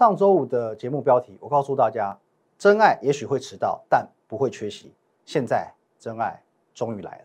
上周五的节目标题，我告诉大家，真爱也许会迟到，但不会缺席。现在，真爱终于来了。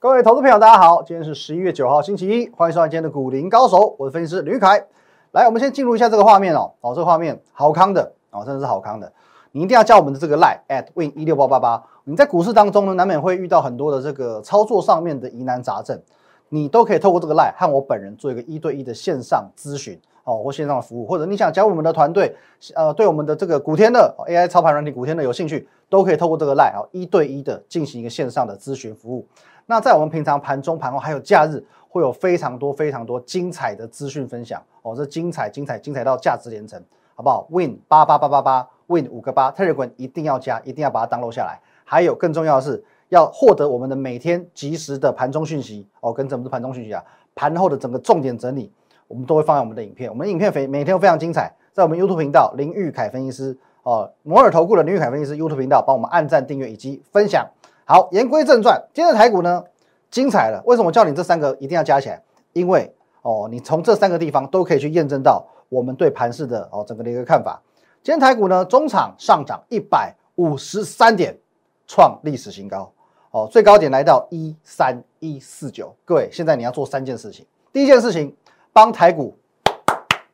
各位投资朋友，大家好，今天是十一月九号，星期一，欢迎收看今天的股林高手，我是分析师吕凯。来，我们先进入一下这个画面哦，哦，这个画面好康的哦，真的是好康的。你一定要加我们的这个 line at win 一六八八八。你在股市当中呢，难免会遇到很多的这个操作上面的疑难杂症，你都可以透过这个 line 和我本人做一个一对一的线上咨询哦，或线上的服务，或者你想加入我们的团队，呃，对我们的这个古天乐 AI 操盘软体古天乐有兴趣，都可以透过这个 line 哦，一对一的进行一个线上的咨询服务。那在我们平常盘中、盘后还有假日，会有非常多、非常多精彩的资讯分享哦，这精彩、精彩、精彩到价值连城，好不好？Win 八八八八八。Win 五个八，Telegram 一定要加，一定要把它 download 下来。还有更重要的是，要获得我们的每天及时的盘中讯息哦，跟怎么是盘中讯息啊？盘后的整个重点整理，我们都会放在我们的影片。我们的影片非每天都非常精彩，在我们 YouTube 频道林玉凯分析师哦，摩尔投顾的林玉凯分析师 YouTube 频道，帮我们按赞、订阅以及分享。好，言归正传，今天的台股呢，精彩了。为什么叫你这三个一定要加起来？因为哦，你从这三个地方都可以去验证到我们对盘市的哦整个的一个看法。今天台股呢，中场上涨一百五十三点，创历史新高。哦，最高点来到一三一四九。各位，现在你要做三件事情。第一件事情，帮台股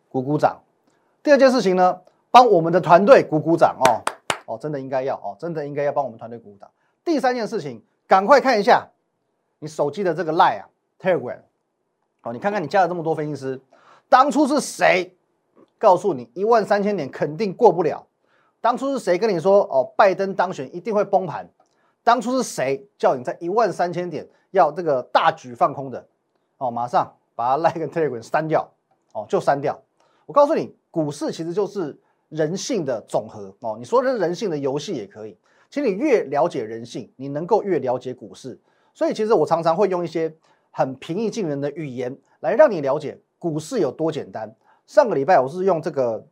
鼓鼓掌。第二件事情呢，帮我们的团队鼓鼓掌哦。哦，真的应该要哦，真的应该要帮我们团队鼓鼓掌。第三件事情，赶快看一下你手机的这个 Line 啊，Telegram。哦，你看看你加了这么多分析师，当初是谁？告诉你一万三千点肯定过不了。当初是谁跟你说哦，拜登当选一定会崩盘？当初是谁叫你在一万三千点要这个大举放空的？哦，马上把它 like 跟 telegram 删掉哦，就删掉。我告诉你，股市其实就是人性的总和哦。你说这是人性的游戏也可以。其实你越了解人性，你能够越了解股市。所以其实我常常会用一些很平易近人的语言来让你了解股市有多简单。上个礼拜我是用这个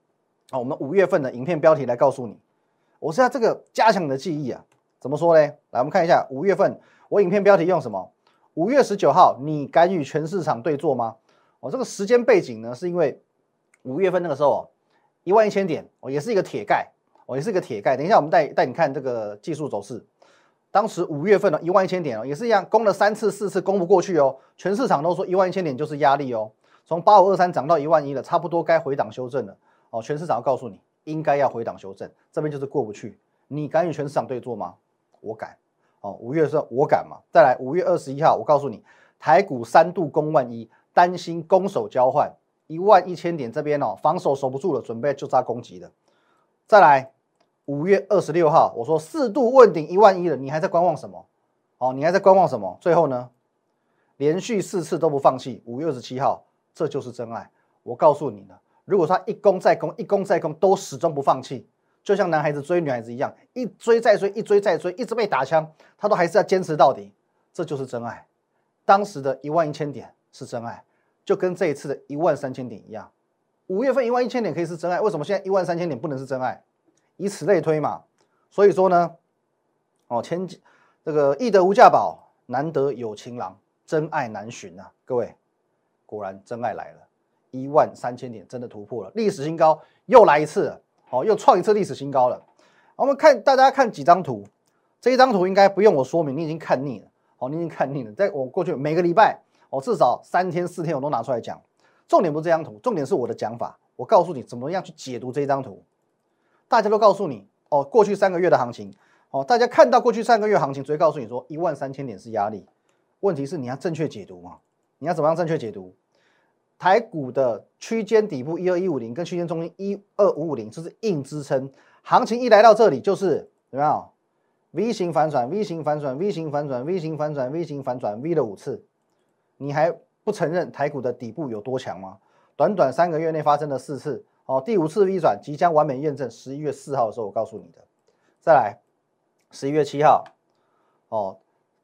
啊，我们五月份的影片标题来告诉你，我是要这个加强你的记忆啊。怎么说呢？来，我们看一下五月份我影片标题用什么？五月十九号，你敢与全市场对坐吗？我这个时间背景呢，是因为五月份那个时候一万一千点，哦，也是一个铁盖，哦，也是一个铁盖。等一下我们带带你看这个技术走势。当时五月份的一万一千点哦，也是一样攻了三次四次攻不过去哦，全市场都说一万一千点就是压力哦。从八五二三涨到一万一了，差不多该回档修正了哦。全市场要告诉你，应该要回档修正，这边就是过不去。你敢与全市场对坐吗？我敢哦。五月份我敢嘛？再来五月二十一号，我告诉你，台股三度攻万一，担心攻守交换，一万一千点这边哦，防守守不住了，准备就扎攻击的。再来五月二十六号，我说四度问鼎一万一了，你还在观望什么？哦，你还在观望什么？最后呢，连续四次都不放弃。五月二十七号。这就是真爱，我告诉你了。如果他一攻再攻，一攻再攻，都始终不放弃，就像男孩子追女孩子一样，一追再追，一追再追，一直被打枪，他都还是要坚持到底。这就是真爱。当时的一万一千点是真爱，就跟这一次的一万三千点一样。五月份一万一千点可以是真爱，为什么现在一万三千点不能是真爱？以此类推嘛。所以说呢，哦，千这个易得无价宝，难得有情郎，真爱难寻啊，各位。果然真爱来了，一万三千点真的突破了历史新高，又来一次，好，又创一次历史新高了。我们看大家看几张图，这一张图应该不用我说明，你已经看腻了，好，你已经看腻了。在我过去每个礼拜，我至少三天四天我都拿出来讲。重点不是这张图，重点是我的讲法。我告诉你怎么样去解读这一张图。大家都告诉你，哦，过去三个月的行情，哦，大家看到过去三个月行情，只会告诉你说一万三千点是压力。问题是你要正确解读嘛？你要怎么样正确解读？台股的区间底部一二一五零跟区间中心一二五五零，这是硬支撑。行情一来到这里，就是有没有 V 型反转？V 型反转？V 型反转？V 型反转？V 型反转？V 了五次，你还不承认台股的底部有多强吗？短短三个月内发生了四次，哦，第五次 V 转即将完美验证。十一月四号的时候，我告诉你的。再来，十一月七号，哦。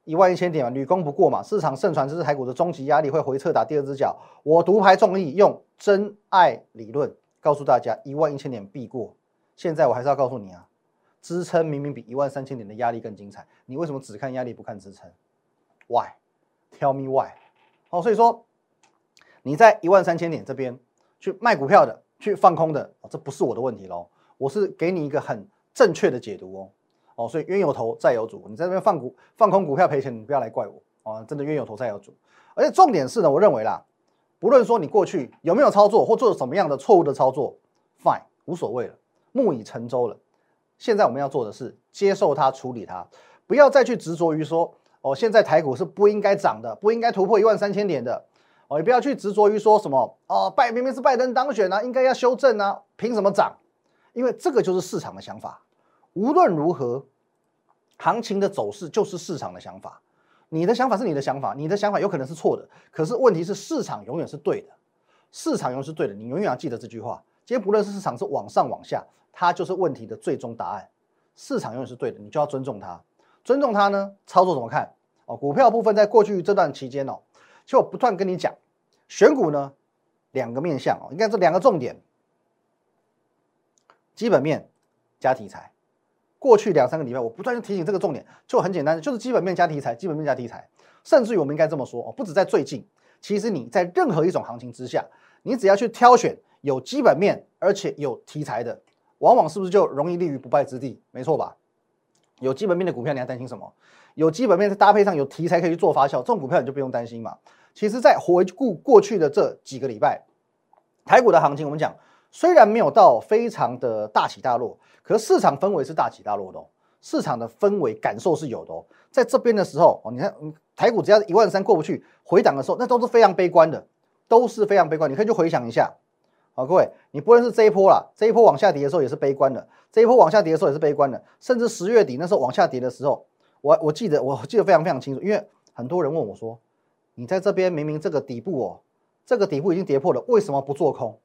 一万一千点嘛，屡攻不过嘛，市场盛传这是台股的终极压力，会回撤打第二只脚。我独排众议，用真爱理论告诉大家，一万一千点必过。现在我还是要告诉你啊，支撑明明比一万三千点的压力更精彩，你为什么只看压力不看支撑？Why？Tell me why？哦，所以说你在一万三千点这边去卖股票的，去放空的，哦，这不是我的问题喽，我是给你一个很正确的解读哦。哦，所以冤有头债有主，你在这边放股放空股票赔钱，你不要来怪我哦，真的冤有头债有主。而且重点是呢，我认为啦，不论说你过去有没有操作或做什么样的错误的操作，fine，无所谓了，木已成舟了。现在我们要做的是接受它，处理它，不要再去执着于说哦，现在台股是不应该涨的，不应该突破一万三千点的哦，也不要去执着于说什么哦，拜明明是拜登当选啊，应该要修正啊，凭什么涨？因为这个就是市场的想法。无论如何，行情的走势就是市场的想法。你的想法是你的想法，你的想法有可能是错的，可是问题是市场永远是对的，市场永远是对的，你永远要记得这句话。今天不论是市场是往上往下。它就是问题的最终答案，市场永远是对的，你就要尊重它，尊重它呢？操作怎么看？哦，股票部分在过去这段期间哦，其实我不断跟你讲，选股呢两个面向哦，应该这两个重点，基本面加题材。过去两三个礼拜我不断提醒这个重点，就很简单，就是基本面加题材，基本面加题材。甚至于我们应该这么说哦，不止在最近，其实你在任何一种行情之下，你只要去挑选有基本面而且有题材的。往往是不是就容易立于不败之地？没错吧？有基本面的股票，你还担心什么？有基本面再搭配上有题材可以去做发酵，这种股票你就不用担心嘛。其实，在回顾过去的这几个礼拜，台股的行情，我们讲虽然没有到非常的大起大落，可是市场氛围是大起大落的，市场的氛围感受是有的哦。在这边的时候哦，你看台股只要一万三过不去，回档的时候，那都是非常悲观的，都是非常悲观。你可以去回想一下。好，各位，你不论是这一波啦，这一波往下跌的时候也是悲观的，这一波往下跌的时候也是悲观的，甚至十月底那时候往下跌的时候，我我记得我记得非常非常清楚，因为很多人问我说，你在这边明明这个底部哦，这个底部已经跌破了，为什么不做空？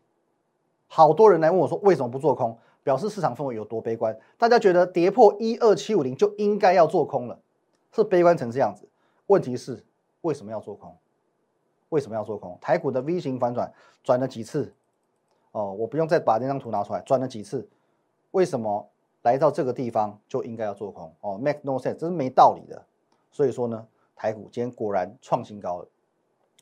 好多人来问我说，为什么不做空？表示市场氛围有多悲观，大家觉得跌破一二七五零就应该要做空了，是悲观成这样子。问题是为什么要做空？为什么要做空？台股的 V 型反转转了几次？哦，我不用再把那张图拿出来转了几次，为什么来到这个地方就应该要做空？哦，make no sense，这是没道理的。所以说呢，台股今天果然创新高了。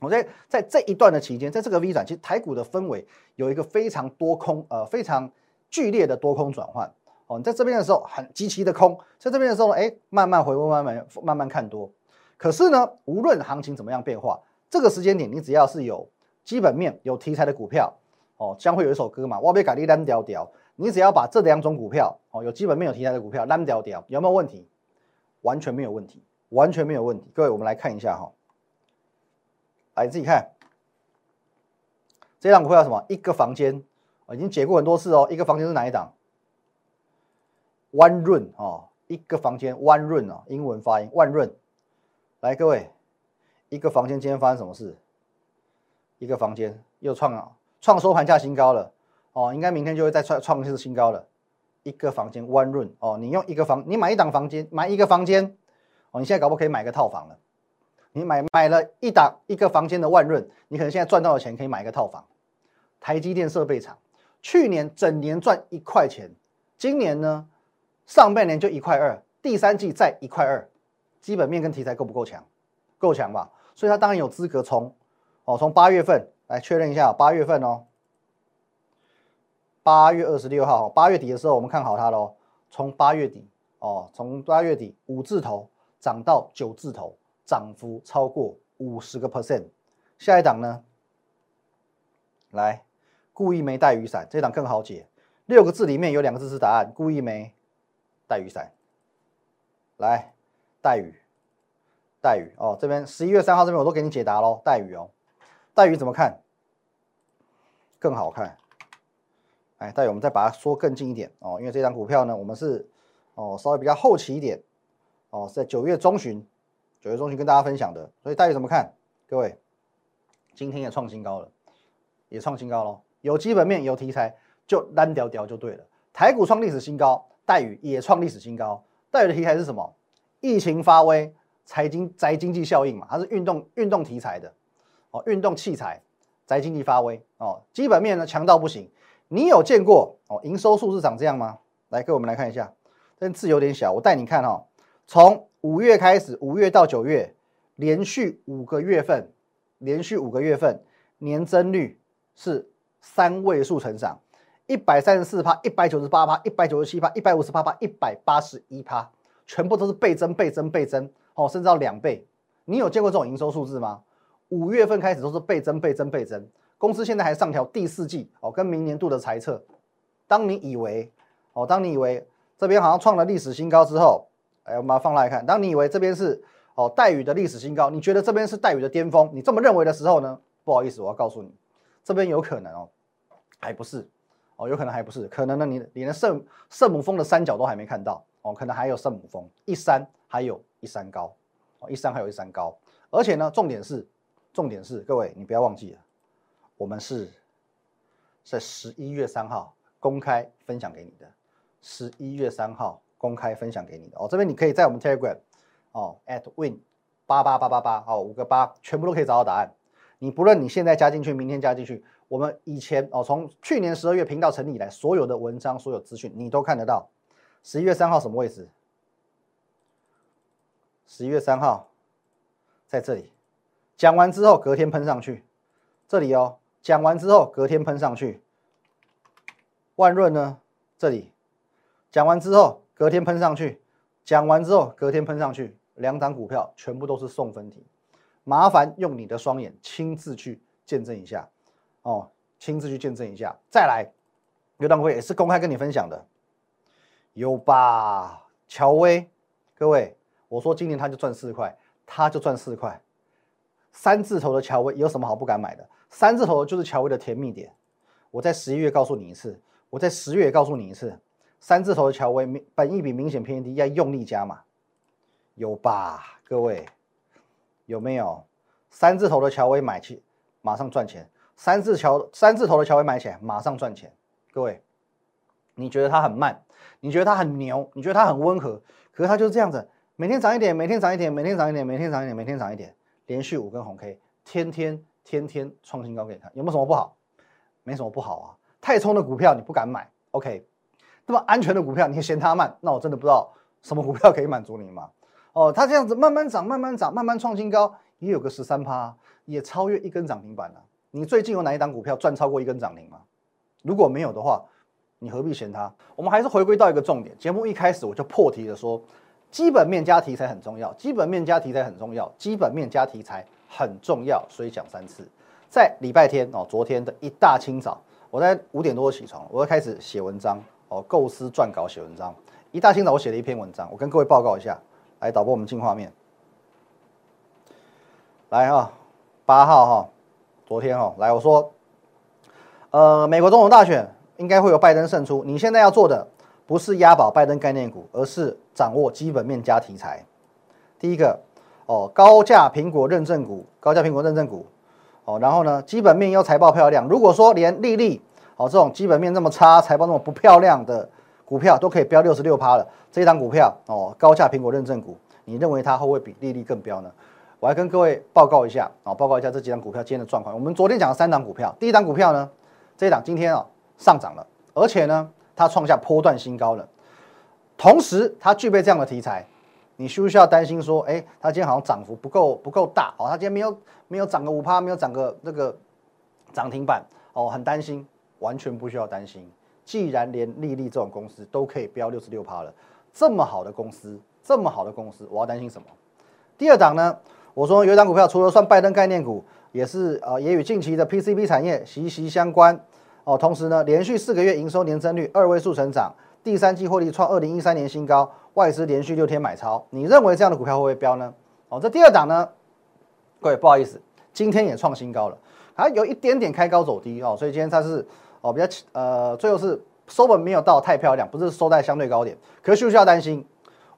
我在在这一段的期间，在这个 V 转，其实台股的氛围有一个非常多空，呃，非常剧烈的多空转换。哦，你在这边的时候很极其的空，在这边的时候呢，哎，慢慢回温，慢慢慢慢看多。可是呢，无论行情怎么样变化，这个时间点你只要是有基本面、有题材的股票。哦，将会有一首歌嘛，我被改立烂掉掉。你只要把这两种股票，哦，有基本面有题材的股票烂掉掉，有没有问题？完全没有问题，完全没有问题。各位，我们来看一下哈，来自己看，这档股票什么？一个房间，已经解过很多次哦。一个房间是哪一档万润哦，一个房间万润哦，英文发音万润。来，各位，一个房间今天发生什么事？一个房间又创了。创收盘价新高了哦，应该明天就会再创创一次新高了。一个房间 one room 哦，你用一个房，你买一档房间，买一个房间哦，你现在搞不可以买个套房了。你买买了一档一个房间的万润，你可能现在赚到的钱可以买一个套房。台积电设备厂去年整年赚一块钱，今年呢上半年就一块二，第三季再一块二，基本面跟题材够不够强？够强吧？所以它当然有资格冲哦，从八月份。来确认一下，八月份哦，八月二十六号，八月底的时候我们看好它喽。从八月底哦，从八月底五字头涨到九字头，涨幅超过五十个 percent。下一档呢？来，故意没带雨伞，这档更好解。六个字里面有两个字是答案，故意没带雨伞。来，带雨，带雨哦，这边十一月三号这边我都给你解答喽，带雨哦。带雨怎么看？更好看。哎，带鱼我们再把它缩更近一点哦，因为这张股票呢，我们是哦稍微比较后期一点哦，在九月中旬，九月中旬跟大家分享的。所以带鱼怎么看？各位，今天也创新高了，也创新高了。有基本面，有题材，就单屌屌就对了。台股创历史新高，带鱼也创历史新高。带鱼的题材是什么？疫情发威，财经宅经济效应嘛，它是运动运动题材的。哦，运动器材宅经济发威哦，基本面呢强到不行。你有见过哦营收数字长这样吗？来，各位我们来看一下，但字有点小，我带你看哈。从五月开始，五月到九月连续五个月份，连续五个月份年增率是三位数成长，一百三十四趴，一百九十八趴，一百九十七趴，一百五十八趴，一百八十一趴，全部都是倍增、倍增、倍增，哦，甚至到两倍。你有见过这种营收数字吗？五月份开始都是倍增、倍增、倍增，公司现在还上调第四季哦，跟明年度的财测。当你以为哦，当你以为这边好像创了历史新高之后，哎，我们把它放大来看，当你以为这边是哦待遇的历史新高，你觉得这边是待遇的巅峰，你这么认为的时候呢？不好意思，我要告诉你，这边有可能哦，还不是哦，有可能还不是，可能呢你连圣圣母峰的三角都还没看到哦，可能还有圣母峰一山，还有一山高哦，一山还有一山高，而且呢，重点是重点是各位你不要忘记了，我们是在十一月三号。公开分享给你的，十一月三号公开分享给你的哦。这边你可以在我们 Telegram 哦，at win 八八八八八哦，五个八全部都可以找到答案。你不论你现在加进去，明天加进去，我们以前哦，从去年十二月频道成立以来，所有的文章、所有资讯你都看得到。十一月三号什么位置？十一月三号在这里，讲完之后隔天喷上去，这里哦，讲完之后隔天喷上去。万润呢？这里讲完之后，隔天喷上去；讲完之后，隔天喷上去，两档股票全部都是送分题。麻烦用你的双眼亲自去见证一下哦，亲自去见证一下。再来，有档股也是公开跟你分享的，有吧？乔威，各位，我说今年他就赚四块，他就赚四块。三字头的乔威有什么好不敢买的？三字头就是乔威的甜蜜点。我在十一月告诉你一次。我在十月告诉你一次，三字头的乔威明本益比明显偏低，要用力加嘛，有吧？各位有没有？三字头的乔威买起马上赚钱，三字桥三字头的乔威买起来马上赚钱。各位，你觉得它很慢？你觉得它很牛？你觉得它很温和？可是它就是这样子，每天涨一点，每天涨一点，每天涨一点，每天涨一点，每天涨一点，连续五根红 K，天天天天创新高给你看，有没有什么不好？没什么不好啊。太冲的股票你不敢买，OK？那么安全的股票你嫌它慢，那我真的不知道什么股票可以满足你吗？哦，它这样子慢慢涨，慢慢涨，慢慢创新高，也有个十三趴，也超越一根涨停板了。你最近有哪一档股票赚超过一根涨停吗？如果没有的话，你何必嫌它？我们还是回归到一个重点，节目一开始我就破题了，说基本面加题材很重要，基本面加题材很重要，基本面加题材很重要，所以讲三次。在礼拜天哦，昨天的一大清早。我在五点多起床，我要开始写文章哦，构思撰稿写文章。一大清早我写了一篇文章，我跟各位报告一下。来，导播我们进画面。来啊，八号哈，昨天哈，来我说，呃，美国总统大选应该会有拜登胜出。你现在要做的不是押宝拜登概念股，而是掌握基本面加题材。第一个哦，高价苹果认证股，高价苹果认证股。哦，然后呢，基本面又财报漂亮。如果说连利率哦这种基本面这么差、财报那么不漂亮的股票都可以飙六十六趴了，这一档股票哦，高价苹果认证股，你认为它会不会比利率更飙呢？我来跟各位报告一下啊，报告一下这几档股票今天的状况。我们昨天讲了三档股票，第一档股票呢，这一档今天啊上涨了，而且呢它创下波段新高了，同时它具备这样的题材。你需不需要担心说，哎，它今天好像涨幅不够不够大哦，它今天没有没有涨个五趴，没有涨个那个涨停板哦，很担心，完全不需要担心。既然连利利这种公司都可以飙六十六趴了，这么好的公司，这么好的公司，我要担心什么？第二档呢？我说有一档股票，除了算拜登概念股，也是呃，也与近期的 PCB 产业息息相关哦。同时呢，连续四个月营收年增率二位数成长，第三季获利创二零一三年新高。外资连续六天买超，你认为这样的股票会不会飙呢？哦，这第二档呢，各位不好意思，今天也创新高了，还有一点点开高走低哦，所以今天它是哦比较呃，最后是收本没有到太漂亮，不是收在相对高点，可是需不需要担心？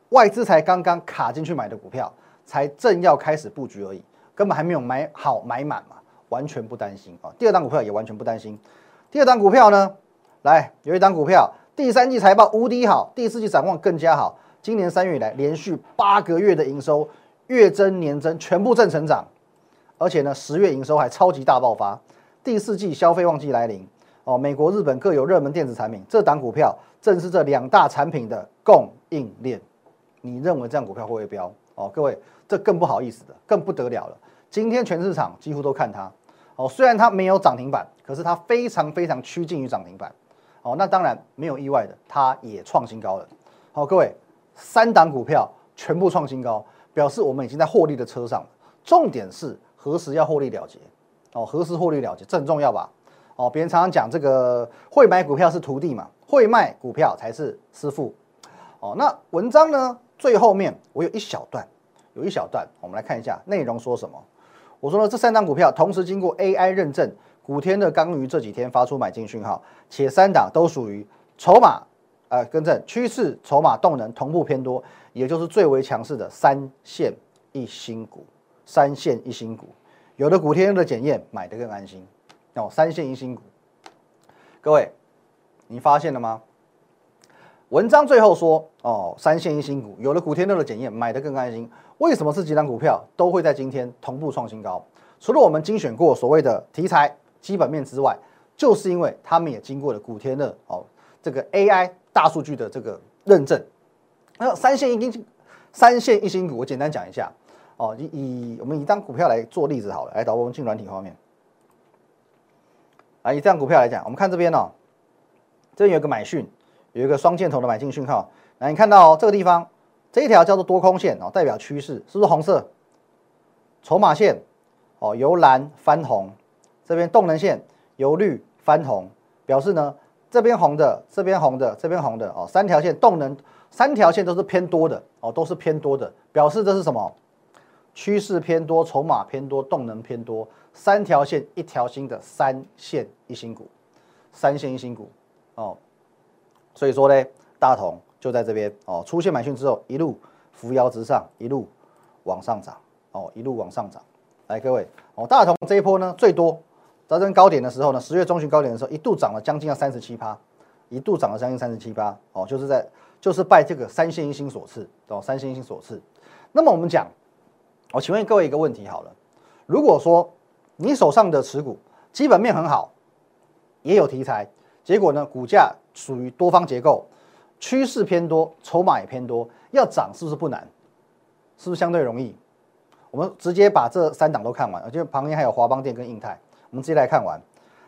外资才刚刚卡进去买的股票，才正要开始布局而已，根本还没有买好买满嘛，完全不担心啊。第二档股票也完全不担心，第二档股票呢，来有一档股票第三季财报无敌好，第四季展望更加好。今年三月以来，连续八个月的营收月增年增全部正成长，而且呢，十月营收还超级大爆发。第四季消费旺季来临，哦，美国、日本各有热门电子产品，这档股票正是这两大产品的供应链。你认为这样股票会不会飙？哦，各位，这更不好意思的，更不得了了。今天全市场几乎都看它，哦，虽然它没有涨停板，可是它非常非常趋近于涨停板，哦，那当然没有意外的，它也创新高了。好，各位，三档股票全部创新高，表示我们已经在获利的车上了。重点是何时要获利了结？哦，何时获利了结，这很重要吧？哦，别人常常讲这个会买股票是徒弟嘛，会卖股票才是师傅。哦，那文章呢？最后面我有一小段，有一小段，我们来看一下内容说什么。我说呢，这三档股票同时经过 AI 认证，古天乐刚于这几天发出买进讯号，且三档都属于筹码，呃，更正趋势筹码动能同步偏多，也就是最为强势的三线一新股。三线一新股，有了古天乐的检验，买的更安心。哦，三线一新股，各位，你发现了吗？文章最后说，哦，三线一新股有了古天乐的检验，买的更安心。为什么这几档股票都会在今天同步创新高？除了我们精选过所谓的题材基本面之外，就是因为他们也经过了古天乐哦这个 AI 大数据的这个认证。那三线一新三线一新股，我简单讲一下哦，以以我们以张股票来做例子好了，来导我们进软体画面。啊，以这样股票来讲，我们看这边哦，这边有个买讯。有一个双箭头的买进讯号，来你看到哦，这个地方这一条叫做多空线哦，代表趋势，是不是红色？筹码线哦，由蓝翻红，这边动能线由绿翻红，表示呢这边红的，这边红的，这边红的哦，三条线动能，三条线都是偏多的哦，都是偏多的，表示这是什么？趋势偏多，筹码偏多，动能偏多，三条线一条新的三线一新股，三线一新股哦。所以说呢，大同就在这边哦，出现买讯之后，一路扶摇直上，一路往上涨哦，一路往上涨。来，各位哦，大同这一波呢，最多在这高点的时候呢，十月中旬高点的时候，一度涨了将近要三十七趴，一度涨了将近三十七趴哦，就是在就是拜这个三线一星所赐哦，三线一星所赐。那么我们讲，我请问各位一个问题好了，如果说你手上的持股基本面很好，也有题材，结果呢，股价属于多方结构，趋势偏多，筹码也偏多，要涨是不是不难？是不是相对容易？我们直接把这三档都看完，而且旁边还有华邦电跟印泰，我们直接来看完。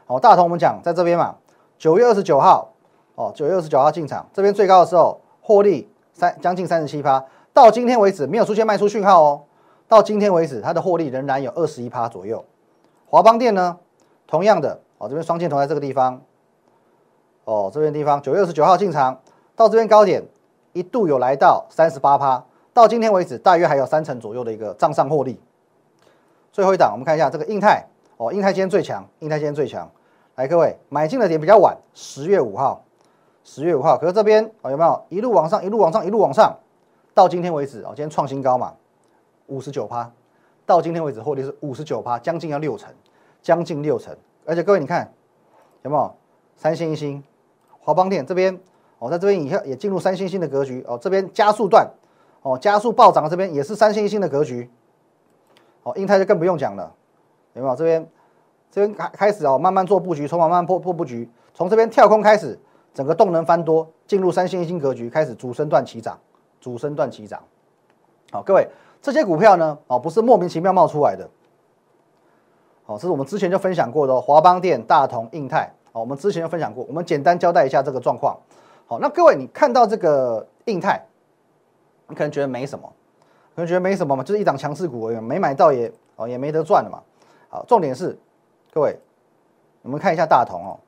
好，大同我们讲在这边嘛，九月二十九号，哦，九月二十九号进场，这边最高的时候获利三将近三十七趴，到今天为止没有出现卖出讯号哦，到今天为止它的获利仍然有二十一趴左右。华邦电呢，同样的，哦，这边双箭头在这个地方。哦，这边地方九月二十九号进场，到这边高点一度有来到三十八趴，到今天为止大约还有三成左右的一个账上获利。最后一档，我们看一下这个印泰哦，印泰今天最强，印泰今天最强。来，各位买进的点比较晚，十月五号，十月五号，可是这边哦有没有一路往上，一路往上，一路往上，到今天为止哦，今天创新高嘛，五十九趴，到今天为止获利是五十九趴，将近要六成，将近六成。而且各位你看有没有三星一星？华邦电这边哦，在这边以后也进入三星星的格局哦，这边加速段哦，加速暴涨，这边也是三星一星的格局哦，英泰就更不用讲了，有没有？这边这边开开始哦，慢慢做布局，从慢慢破破布局，从这边跳空开始，整个动能翻多，进入三星一星格局，开始主升段起涨，主升段起涨。好，各位这些股票呢哦，不是莫名其妙冒出来的，哦，这是我们之前就分享过的华邦电、大同、印泰。哦，我们之前就分享过，我们简单交代一下这个状况。好，那各位，你看到这个印泰，你可能觉得没什么，可能觉得没什么嘛，就是一档强势股而已，没买到也哦也没得赚了嘛。好，重点是，各位，我们看一下大同哦，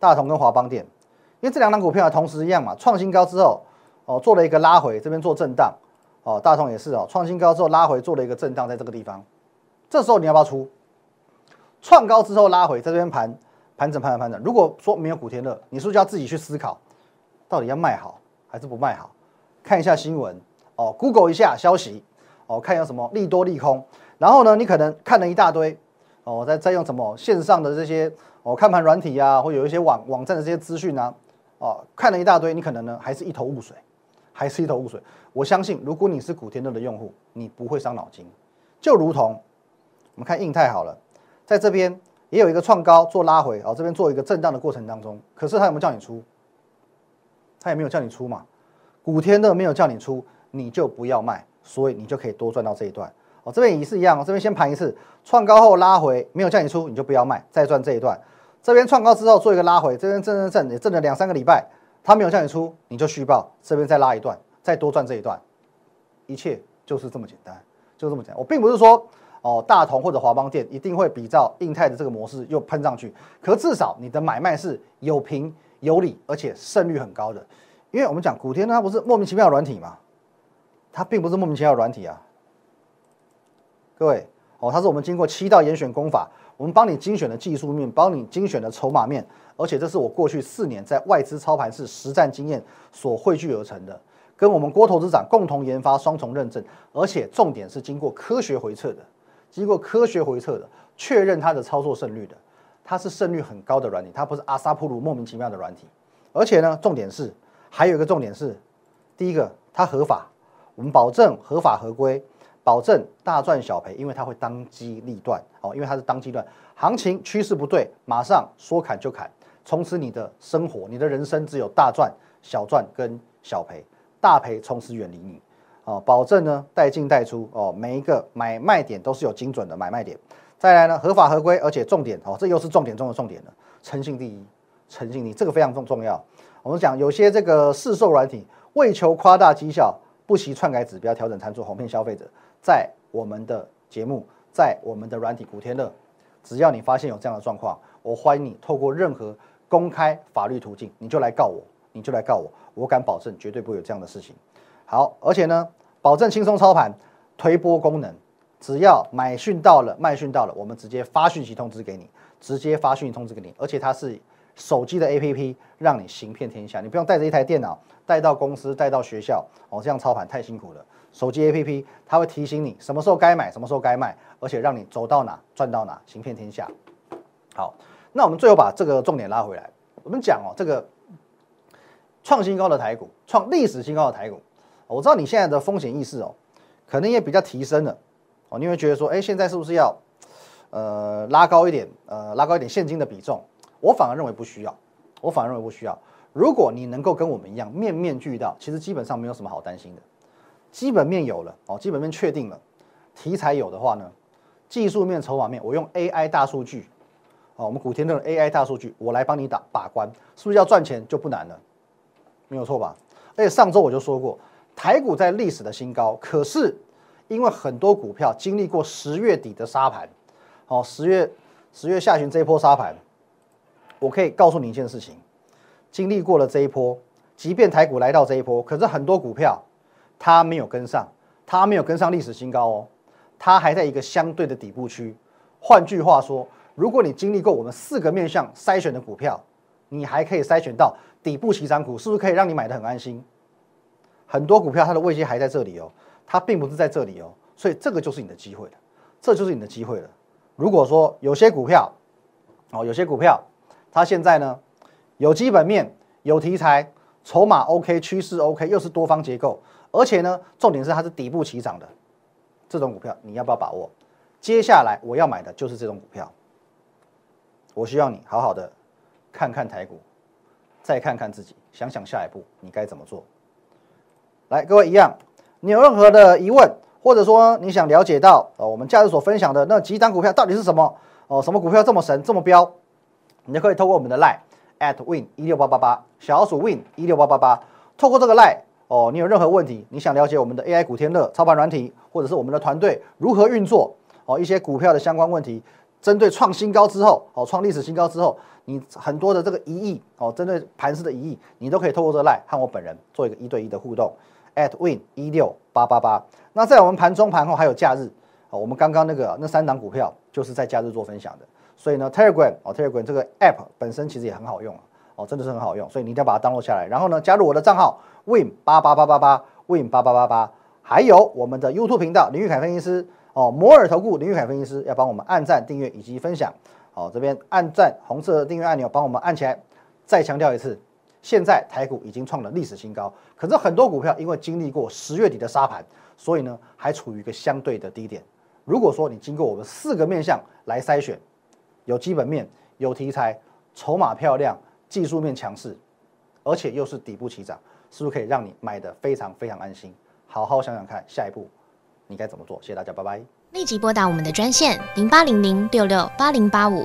大同跟华邦电，因为这两档股票同时一样嘛，创新高之后哦做了一个拉回，这边做震荡哦，大同也是哦，创新高之后拉回做了一个震荡，在这个地方，这时候你要不要出？创高之后拉回，在这边盘。盘整，盘整，盘整。如果说没有古天乐，你是不是要自己去思考，到底要卖好还是不卖好？看一下新闻哦，Google 一下消息哦，看有什么利多利空。然后呢，你可能看了一大堆哦，在在用什么线上的这些哦看盘软体啊，或有一些网网站的这些资讯啊，哦，看了一大堆，你可能呢还是一头雾水，还是一头雾水。我相信，如果你是古天乐的用户，你不会伤脑筋。就如同我们看印泰好了，在这边。也有一个创高做拉回啊，这边做一个震荡的过程当中，可是他有没有叫你出？他也没有叫你出嘛。古天乐没有叫你出，你就不要卖。所以你就可以多赚到这一段。哦，这边也是一样，这边先盘一次，创高后拉回，没有叫你出，你就不要卖，再赚这一段。这边创高之后做一个拉回，这边震震震也震了两三个礼拜，他没有叫你出，你就虚报，这边再拉一段，再多赚这一段，一切就是这么简单，就这么简单。我并不是说哦，大同或者华邦店一定会比照印泰的这个模式又喷上去，可至少你的买卖是有凭有理，而且胜率很高的。因为我们讲古天它不是莫名其妙的软体嘛，它并不是莫名其妙的软体啊。各位哦，它是我们经过七道严选功法。我们帮你精选的技术面，帮你精选的筹码面，而且这是我过去四年在外资操盘室实战经验所汇聚而成的，跟我们郭投资长共同研发双重认证，而且重点是经过科学回测的，经过科学回测的，确认它的操作胜率的，它是胜率很高的软体，它不是阿萨普鲁莫名其妙的软体，而且呢，重点是还有一个重点是，第一个它合法，我们保证合法合规。保证大赚小赔，因为它会当机立断哦，因为它是当机断，行情趋势不对，马上说砍就砍，从此你的生活、你的人生只有大赚、小赚跟小赔，大赔从此远离你哦。保证呢带进带出哦，每一个买卖点都是有精准的买卖点。再来呢合法合规，而且重点哦，这又是重点中的重点了，诚信第一，诚信第一，这个非常重重要。我们讲有些这个市售软体为求夸大绩效，不惜篡改指标、调整参数，哄骗消费者。在我们的节目，在我们的软体古天乐，只要你发现有这样的状况，我欢迎你透过任何公开法律途径，你就来告我，你就来告我，我敢保证绝对不会有这样的事情。好，而且呢，保证轻松操盘，推波功能，只要买讯到了，卖讯到了，我们直接发讯息通知给你，直接发讯息通知给你，而且它是手机的 APP，让你行遍天下，你不用带着一台电脑带到公司，带到学校，哦，这样操盘太辛苦了。手机 APP 它会提醒你什么时候该买，什么时候该卖，而且让你走到哪赚到哪，行遍天下。好，那我们最后把这个重点拉回来，我们讲哦，这个创新高的台股，创历史新高的台股，我知道你现在的风险意识哦，可能也比较提升了哦，你会觉得说，哎，现在是不是要呃拉高一点，呃拉高一点现金的比重？我反而认为不需要，我反而认为不需要。如果你能够跟我们一样面面俱到，其实基本上没有什么好担心的。基本面有了哦，基本面确定了，题材有的话呢，技术面、筹码面，我用 AI 大数据，哦，我们古天乐 AI 大数据，我来帮你打把关，是不是要赚钱就不难了？没有错吧？而且上周我就说过，台股在历史的新高，可是因为很多股票经历过十月底的沙盘，哦，十月十月下旬这一波沙盘，我可以告诉你一件事情，经历过了这一波，即便台股来到这一波，可是很多股票。它没有跟上，它没有跟上历史新高哦，它还在一个相对的底部区。换句话说，如果你经历过我们四个面向筛选的股票，你还可以筛选到底部起涨股，是不是可以让你买的很安心？很多股票它的位阶还在这里哦，它并不是在这里哦，所以这个就是你的机会了，这就是你的机会了。如果说有些股票，哦，有些股票它现在呢有基本面、有题材、筹码 OK、趋势 OK，又是多方结构。而且呢，重点是它是底部起涨的这种股票，你要不要把握？接下来我要买的就是这种股票。我希望你好好的看看台股，再看看自己，想想下一步你该怎么做。来，各位一样，你有任何的疑问，或者说你想了解到呃我们假日所分享的那几档股票到底是什么？哦，什么股票这么神这么彪？你就可以透过我们的 line at win 一六八八八小老鼠 win 一六八八八，透过这个 line。哦，你有任何问题，你想了解我们的 AI 古天乐操盘软体，或者是我们的团队如何运作？哦，一些股票的相关问题，针对创新高之后，哦，创历史新高之后，你很多的这个疑义，哦，针对盘势的疑义，你都可以透过这个 line 和我本人做一个一对一的互动。at win 一六八八八。那在我们盘中盘后还有假日，哦，我们刚刚那个那三档股票就是在假日做分享的。所以呢，Telegram 哦，Telegram 这个 app 本身其实也很好用哦，真的是很好用，所以你一定要把它 download 下来，然后呢，加入我的账号。Win 八八八八八，Win 八八八八，还有我们的 YouTube 频道林玉凯分析师哦，摩尔投顾林玉凯分析师要帮我们按赞、订阅以及分享。好，这边按赞红色的订阅按钮帮我们按起来。再强调一次，现在台股已经创了历史新高，可是很多股票因为经历过十月底的沙盘，所以呢还处于一个相对的低点。如果说你经过我们四个面向来筛选，有基本面、有题材、筹码漂亮、技术面强势，而且又是底部起涨。是不是可以让你买的非常非常安心？好好想想看，下一步你该怎么做？谢谢大家，拜拜。立即拨打我们的专线零八零零六六八零八五